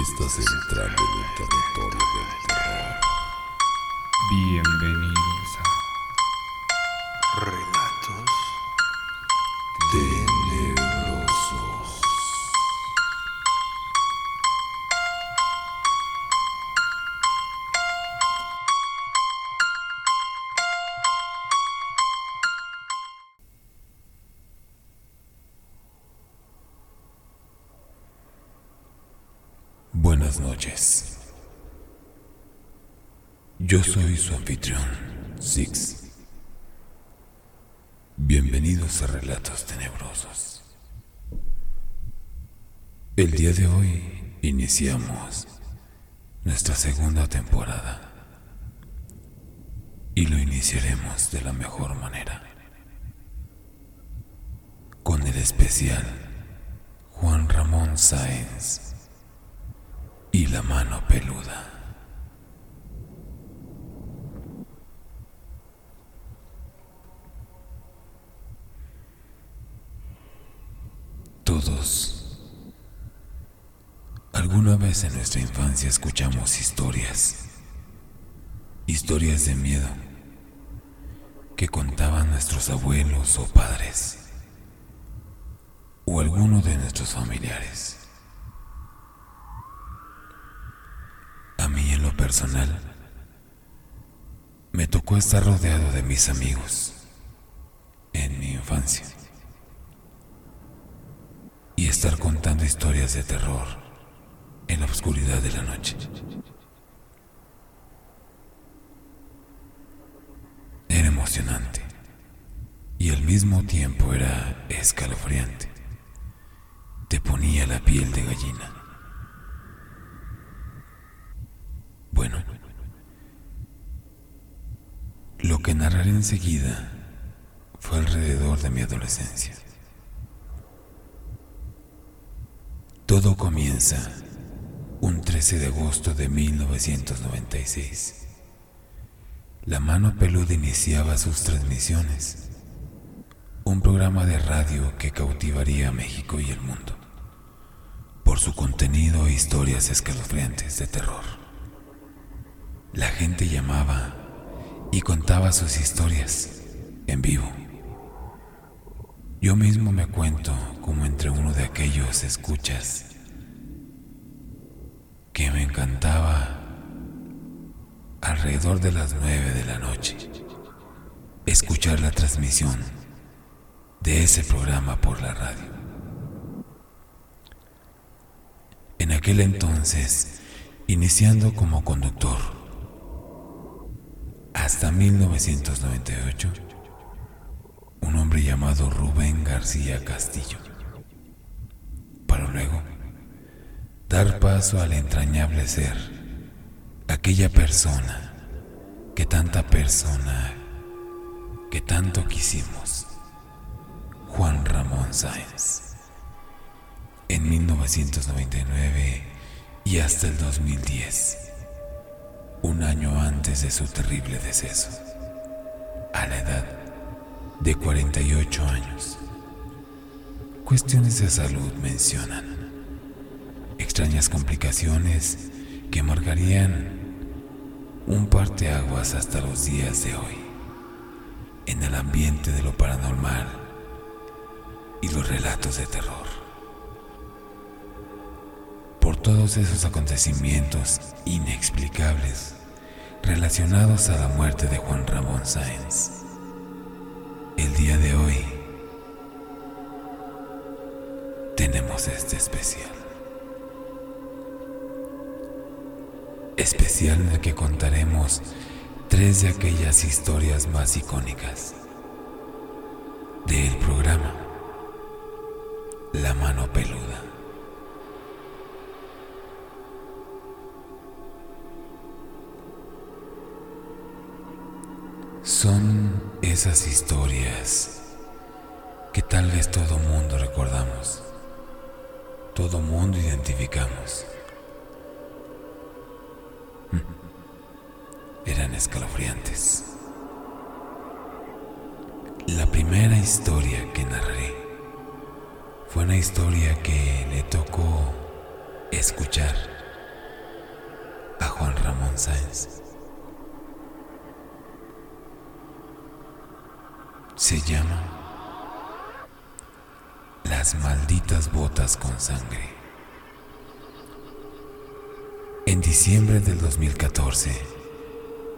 Estás entrando en el territorio del terror. Bienvenidos su anfitrión, Six. Bienvenidos a Relatos Tenebrosos. El día de hoy iniciamos nuestra segunda temporada y lo iniciaremos de la mejor manera. Con el especial Juan Ramón Sáenz y la mano peluda. Alguna vez en nuestra infancia escuchamos historias, historias de miedo que contaban nuestros abuelos o padres o alguno de nuestros familiares. A mí en lo personal, me tocó estar rodeado de mis amigos en mi infancia y estar contando historias de terror en la oscuridad de la noche. Era emocionante y al mismo tiempo era escalofriante. Te ponía la piel de gallina. Bueno, lo que narraré enseguida fue alrededor de mi adolescencia. Todo comienza un 13 de agosto de 1996. La mano peluda iniciaba sus transmisiones, un programa de radio que cautivaría a México y el mundo por su contenido e historias escalofriantes de terror. La gente llamaba y contaba sus historias en vivo. Yo mismo me cuento como entre uno de aquellos escuchas que me encantaba alrededor de las nueve de la noche escuchar la transmisión de ese programa por la radio. En aquel entonces, iniciando como conductor, hasta 1998, un hombre llamado Rubén García Castillo, para luego dar paso al entrañable ser, aquella persona que tanta persona, que tanto quisimos, Juan Ramón Sáenz. En 1999 y hasta el 2010, un año antes de su terrible deceso, a la edad de 48 años. Cuestiones de salud mencionan extrañas complicaciones que marcarían un parteaguas hasta los días de hoy en el ambiente de lo paranormal y los relatos de terror. Por todos esos acontecimientos inexplicables relacionados a la muerte de Juan Ramón Sáenz, día de hoy tenemos este especial. Especial en el que contaremos tres de aquellas historias más icónicas del programa La mano peluda. Son esas historias que tal vez todo mundo recordamos, todo mundo identificamos. Eran escalofriantes. La primera historia que narré fue una historia que le tocó escuchar a Juan Ramón Sáenz. Se llama Las malditas botas con sangre. En diciembre del 2014,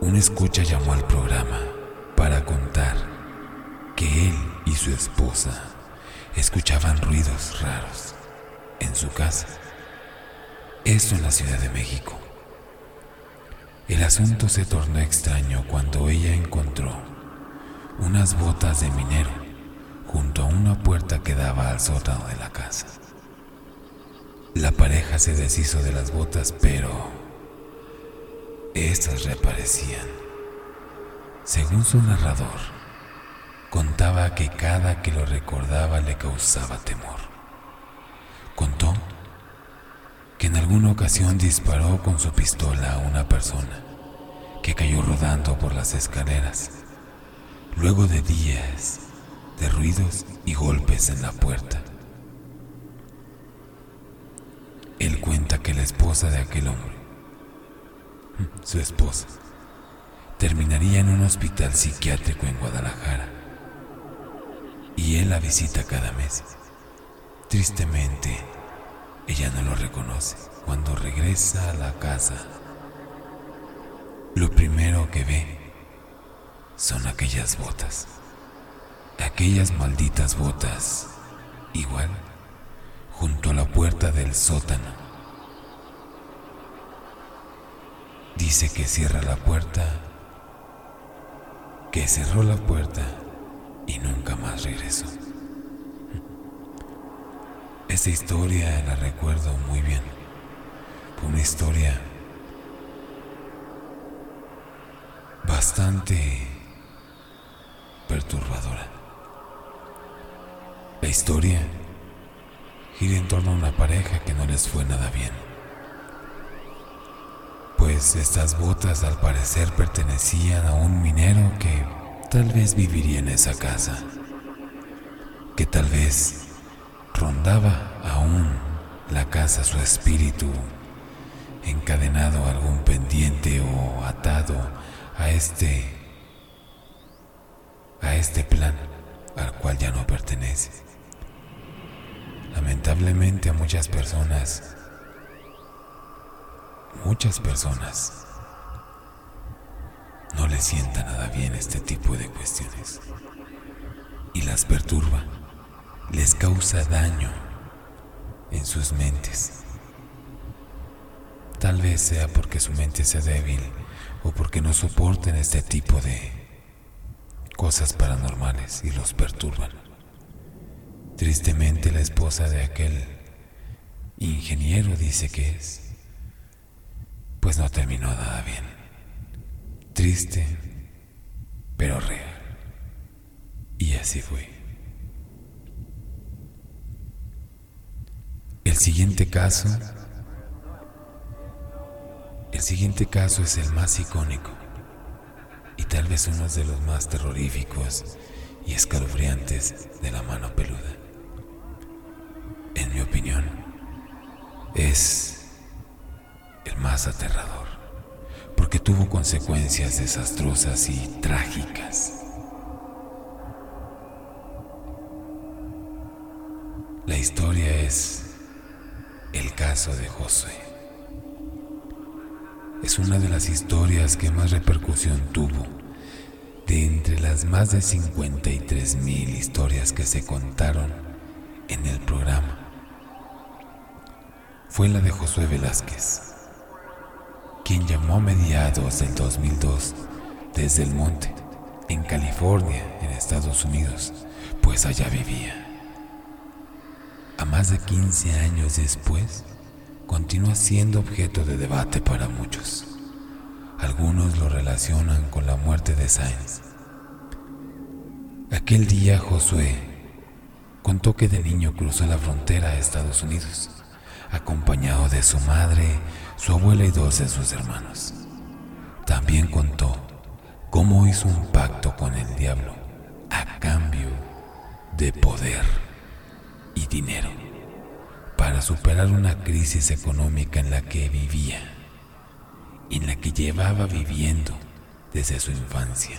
un escucha llamó al programa para contar que él y su esposa escuchaban ruidos raros en su casa. Esto en la Ciudad de México. El asunto se tornó extraño cuando ella encontró unas botas de minero junto a una puerta que daba al sótano de la casa. La pareja se deshizo de las botas, pero estas reaparecían. Según su narrador, contaba que cada que lo recordaba le causaba temor. Contó que en alguna ocasión disparó con su pistola a una persona que cayó rodando por las escaleras, luego de días de ruidos y golpes en la puerta. Él cuenta que la esposa de aquel hombre, su esposa, terminaría en un hospital psiquiátrico en Guadalajara y él la visita cada mes. Tristemente, ella no lo reconoce. Cuando regresa a la casa, lo primero que ve son aquellas botas. Aquellas malditas botas, igual, junto a la puerta del sótano. Dice que cierra la puerta, que cerró la puerta y nunca más regresó. Esta historia la recuerdo muy bien. Una historia bastante perturbadora. La historia gira en torno a una pareja que no les fue nada bien. Pues estas botas al parecer pertenecían a un minero que tal vez viviría en esa casa. Que tal vez rondaba aún la casa su espíritu, encadenado a algún pendiente o atado a este a este plan al cual ya no pertenece. Lamentablemente a muchas personas muchas personas no les sienta nada bien este tipo de cuestiones y las perturba les causa daño en sus mentes. Tal vez sea porque su mente sea débil o porque no soporten este tipo de cosas paranormales y los perturban. Tristemente la esposa de aquel ingeniero dice que es, pues no terminó nada bien. Triste, pero real. Y así fue. El siguiente caso, el siguiente caso es el más icónico y tal vez uno de los más terroríficos y escalofriantes de la mano peluda. En mi opinión, es el más aterrador porque tuvo consecuencias desastrosas y trágicas. La historia es el caso de Josué. Es una de las historias que más repercusión tuvo de entre las más de 53 mil historias que se contaron en el programa. Fue la de Josué Velázquez, quien llamó a mediados del 2002 desde el monte, en California, en Estados Unidos, pues allá vivía a más de 15 años después, continúa siendo objeto de debate para muchos. Algunos lo relacionan con la muerte de Sainz. Aquel día Josué contó que de niño cruzó la frontera a Estados Unidos, acompañado de su madre, su abuela y dos de sus hermanos. También contó cómo hizo un pacto con el diablo a cambio de poder y dinero para superar una crisis económica en la que vivía en la que llevaba viviendo desde su infancia.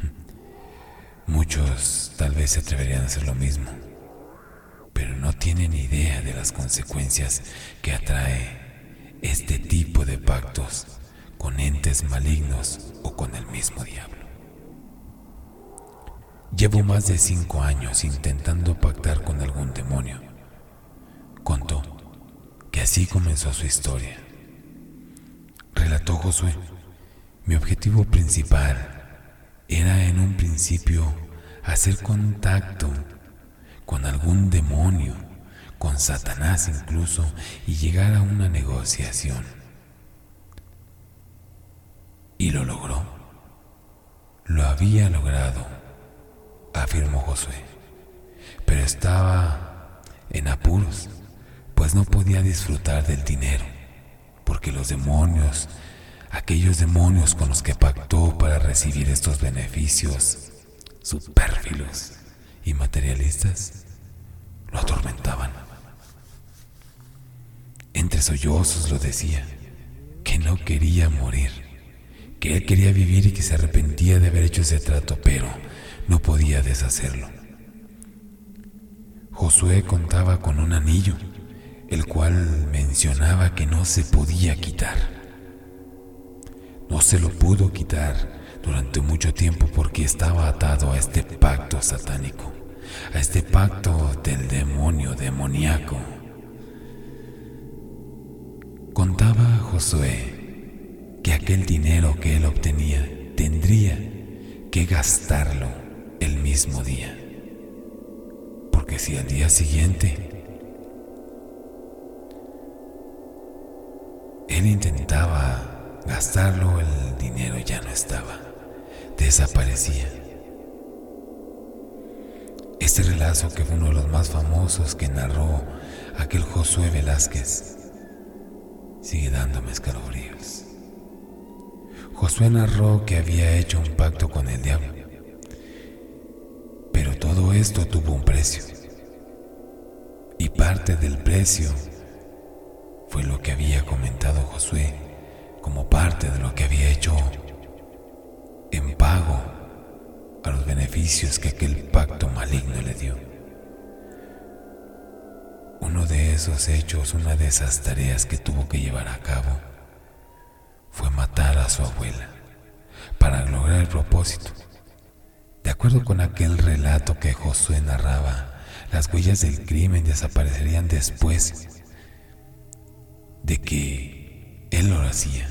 Muchos tal vez se atreverían a hacer lo mismo, pero no tienen idea de las consecuencias que atrae este tipo de pactos con entes malignos o con el mismo diablo. Llevo más de cinco años intentando pactar con algún demonio. Que así comenzó su historia. Relató Josué, mi objetivo principal era en un principio hacer contacto con algún demonio, con Satanás incluso, y llegar a una negociación. Y lo logró. Lo había logrado, afirmó Josué. Pero estaba en apuros, pues no podía disfrutar del dinero, porque los demonios aquellos demonios con los que pactó para recibir estos beneficios superfluos y materialistas lo atormentaban. Entre sollozos lo decía, que no quería morir, que él quería vivir y que se arrepentía de haber hecho ese trato, pero no podía deshacerlo. Josué contaba con un anillo, el cual mencionaba que no se podía quitar no se lo pudo quitar durante mucho tiempo porque estaba atado a este pacto satánico, a este pacto del demonio demoníaco. Contaba Josué que aquel dinero que él obtenía tendría que gastarlo el mismo día. Porque si al día siguiente él intentaba gastarlo, el dinero ya no estaba, desaparecía. Este relato que fue uno de los más famosos que narró aquel Josué Velázquez sigue dándome escalofríos. Josué narró que había hecho un pacto con el diablo, pero todo esto tuvo un precio. Y parte del precio fue lo que había comentado Josué como parte de lo que había hecho en pago a los beneficios que aquel pacto maligno le dio. Uno de esos hechos, una de esas tareas que tuvo que llevar a cabo, fue matar a su abuela para lograr el propósito. De acuerdo con aquel relato que Josué narraba, las huellas del crimen desaparecerían después de que él lo hacía.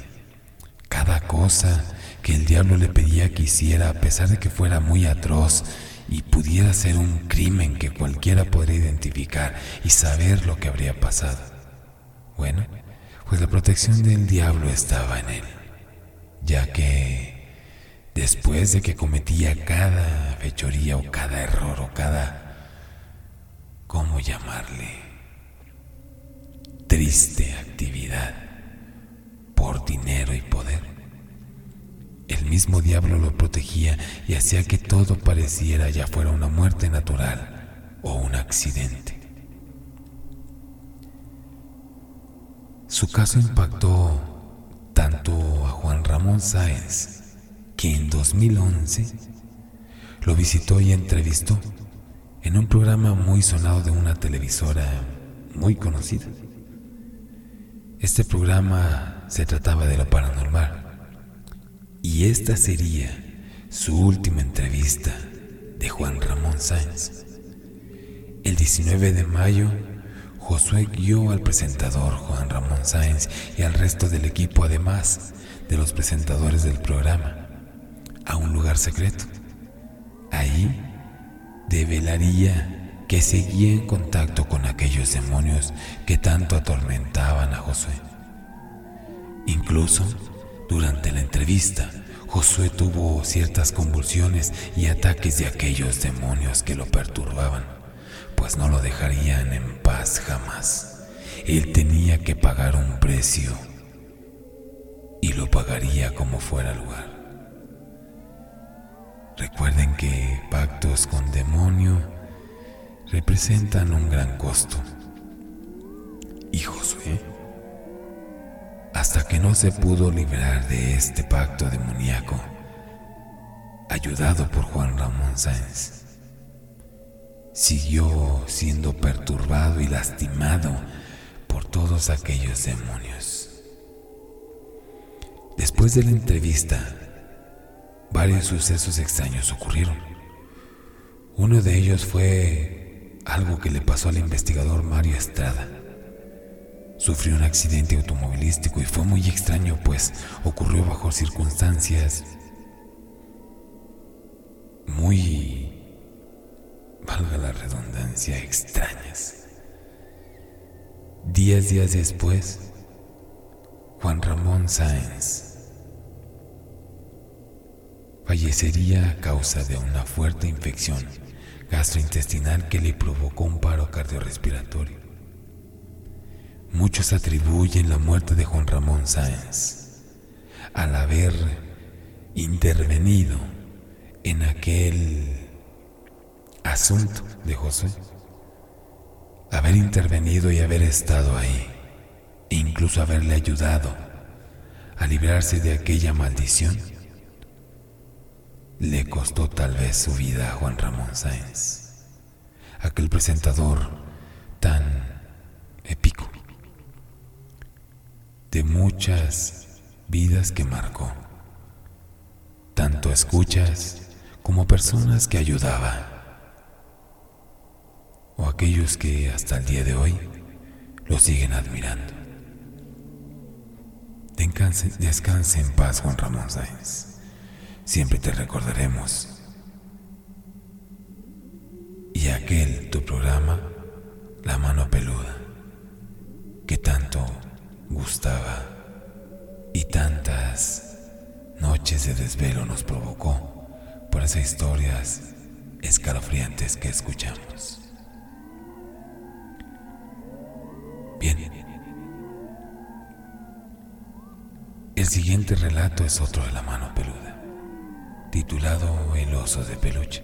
Cada cosa que el diablo le pedía que hiciera, a pesar de que fuera muy atroz y pudiera ser un crimen que cualquiera podría identificar y saber lo que habría pasado. Bueno, pues la protección del diablo estaba en él, ya que después de que cometía cada fechoría o cada error o cada, ¿cómo llamarle? Triste actividad por dinero y poder. El mismo diablo lo protegía y hacía que todo pareciera ya fuera una muerte natural o un accidente. Su caso impactó tanto a Juan Ramón Sáenz, que en 2011 lo visitó y entrevistó en un programa muy sonado de una televisora muy conocida. Este programa se trataba de lo paranormal. Y esta sería su última entrevista de Juan Ramón Sáenz. El 19 de mayo, Josué guió al presentador Juan Ramón Sáenz y al resto del equipo, además de los presentadores del programa, a un lugar secreto. Ahí develaría que seguía en contacto con aquellos demonios que tanto atormentaban a Josué. Incluso durante la entrevista, Josué tuvo ciertas convulsiones y ataques de aquellos demonios que lo perturbaban, pues no lo dejarían en paz jamás. Él tenía que pagar un precio y lo pagaría como fuera lugar. Recuerden que pactos con demonio representan un gran costo. Y Josué hasta que no se pudo librar de este pacto demoníaco, ayudado por Juan Ramón Sáenz. Siguió siendo perturbado y lastimado por todos aquellos demonios. Después de la entrevista, varios sucesos extraños ocurrieron. Uno de ellos fue algo que le pasó al investigador Mario Estrada. Sufrió un accidente automovilístico y fue muy extraño, pues ocurrió bajo circunstancias muy, valga la redundancia, extrañas. Diez días después, Juan Ramón Sáenz fallecería a causa de una fuerte infección gastrointestinal que le provocó un paro cardiorrespiratorio. Muchos atribuyen la muerte de Juan Ramón Sáenz al haber intervenido en aquel asunto de José, haber intervenido y haber estado ahí, e incluso haberle ayudado a librarse de aquella maldición le costó tal vez su vida a Juan Ramón Sáenz, aquel presentador tan épico, de muchas vidas que marcó, tanto escuchas como personas que ayudaba, o aquellos que hasta el día de hoy lo siguen admirando. Descanse, en paz, Juan Ramón Sáenz. Siempre te recordaremos. Y aquel tu programa, La mano peluda, que tanto gustaba y tantas noches de desvelo nos provocó por esas historias escalofriantes que escuchamos. Bien. El siguiente relato es otro de la mano peluda titulado El oso de peluche.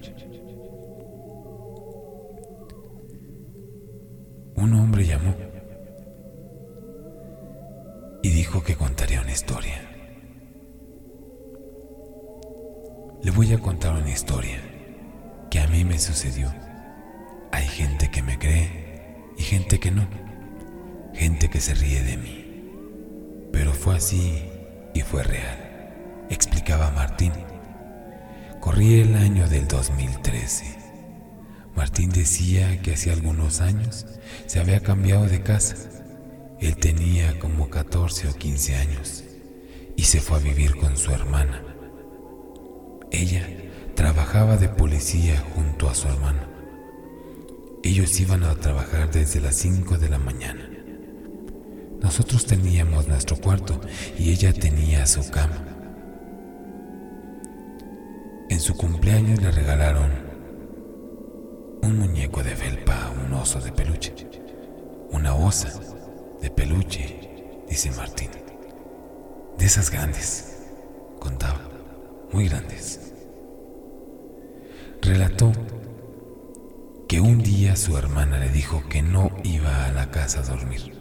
Un hombre llamó y dijo que contaría una historia. Le voy a contar una historia que a mí me sucedió. Hay gente que me cree y gente que no. Gente que se ríe de mí. Pero fue así y fue real, explicaba Martín Corría el año del 2013. Martín decía que hace algunos años se había cambiado de casa. Él tenía como 14 o 15 años y se fue a vivir con su hermana. Ella trabajaba de policía junto a su hermano. Ellos iban a trabajar desde las 5 de la mañana. Nosotros teníamos nuestro cuarto y ella tenía su cama. En su cumpleaños le regalaron un muñeco de felpa, un oso de peluche, una osa de peluche, dice Martín. De esas grandes, contaba, muy grandes. Relató que un día su hermana le dijo que no iba a la casa a dormir.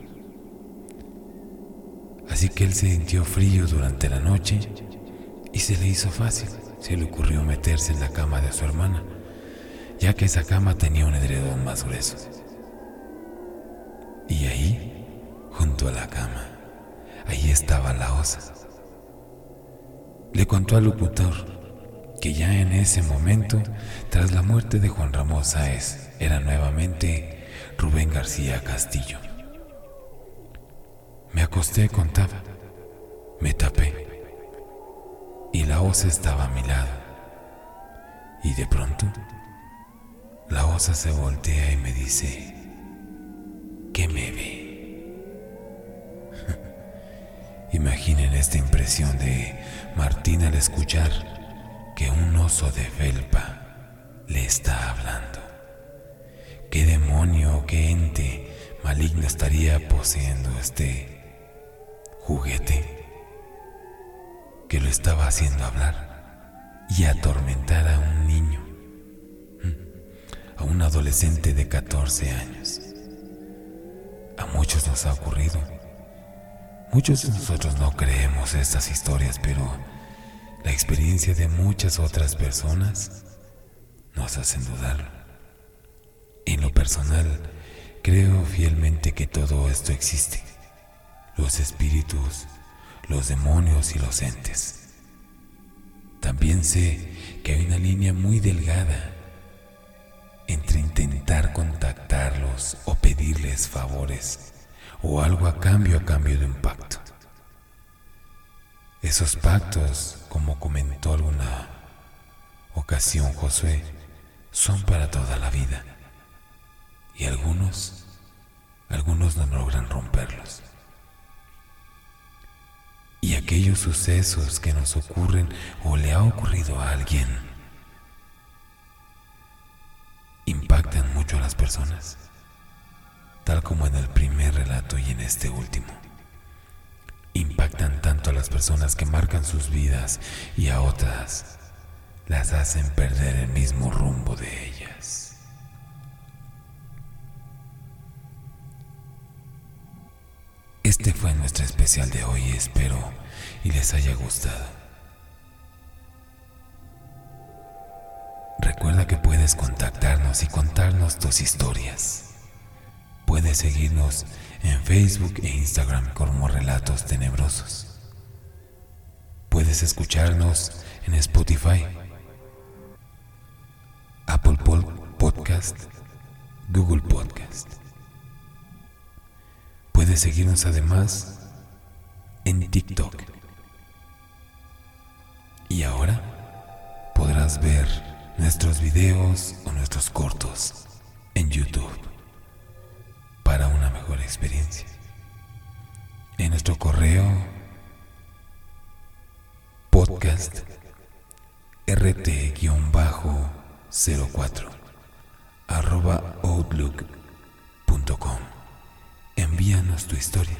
Así que él se sintió frío durante la noche y se le hizo fácil se le ocurrió meterse en la cama de su hermana, ya que esa cama tenía un edredón más grueso. Y ahí, junto a la cama, ahí estaba la osa. Le contó al locutor que ya en ese momento, tras la muerte de Juan Ramón Sáez, era nuevamente Rubén García Castillo. Me acosté, contaba, me tapé y la osa estaba a mi lado. Y de pronto, la osa se voltea y me dice, ¿qué me ve? Imaginen esta impresión de Martín al escuchar que un oso de felpa le está hablando. ¿Qué demonio, qué ente maligno estaría poseyendo este juguete? Que lo estaba haciendo hablar y atormentar a un niño, a un adolescente de 14 años. A muchos nos ha ocurrido, Muchos de nosotros no creemos estas historias, pero la experiencia de muchas otras personas nos hacen dudar. En lo personal, creo fielmente que todo esto existe. Los espíritus, los demonios y los entes. También sé que hay una línea muy delgada entre intentar contactarlos o pedirles favores o algo a cambio a cambio de un pacto. Esos pactos, como comentó alguna ocasión Josué, son para toda la vida. Y algunos, algunos no logran romperlos. Y aquellos sucesos que nos ocurren o le ha ocurrido a alguien, impactan mucho a las personas tal como en el primer relato y en este último. Impactan tanto a las personas que marcan sus vidas y a otras las hacen perder el mismo rumbo de ellas. Este fue nuestro especial de hoy, espero y les haya gustado. Recuerda que puedes contactarnos y contarnos tus historias. Puedes seguirnos en Facebook e Instagram como Relatos Tenebrosos. Puedes escucharnos en Spotify, Apple Podcast, Google Podcast. Puedes seguirnos además en TikTok. Y ahora podrás ver nuestros videos o nuestros cortos en YouTube para una mejor experiencia. En nuestro correo podcast rt-04 arroba outlook.com envíanos tu historia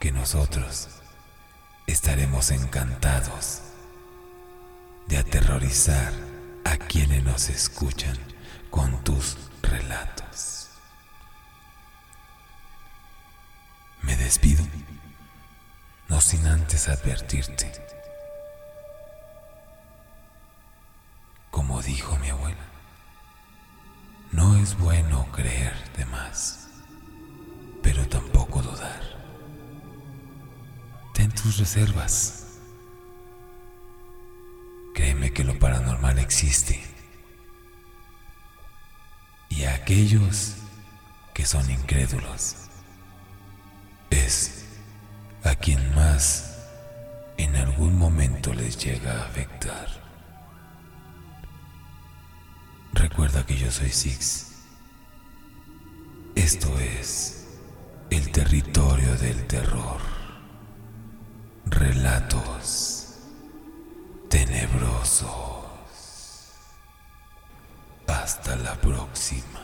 que nosotros estaremos encantados de aterrorizar a quienes nos escuchan con tus relatos. Me despido, no sin antes advertirte. Como dijo mi abuela, no es bueno creer de más, tus reservas. Créeme que lo paranormal existe. Y a aquellos que son incrédulos, es a quien más en algún momento les llega a afectar. Recuerda que yo soy Six. Esto es el territorio del terror. Relatos tenebrosos. Hasta la próxima.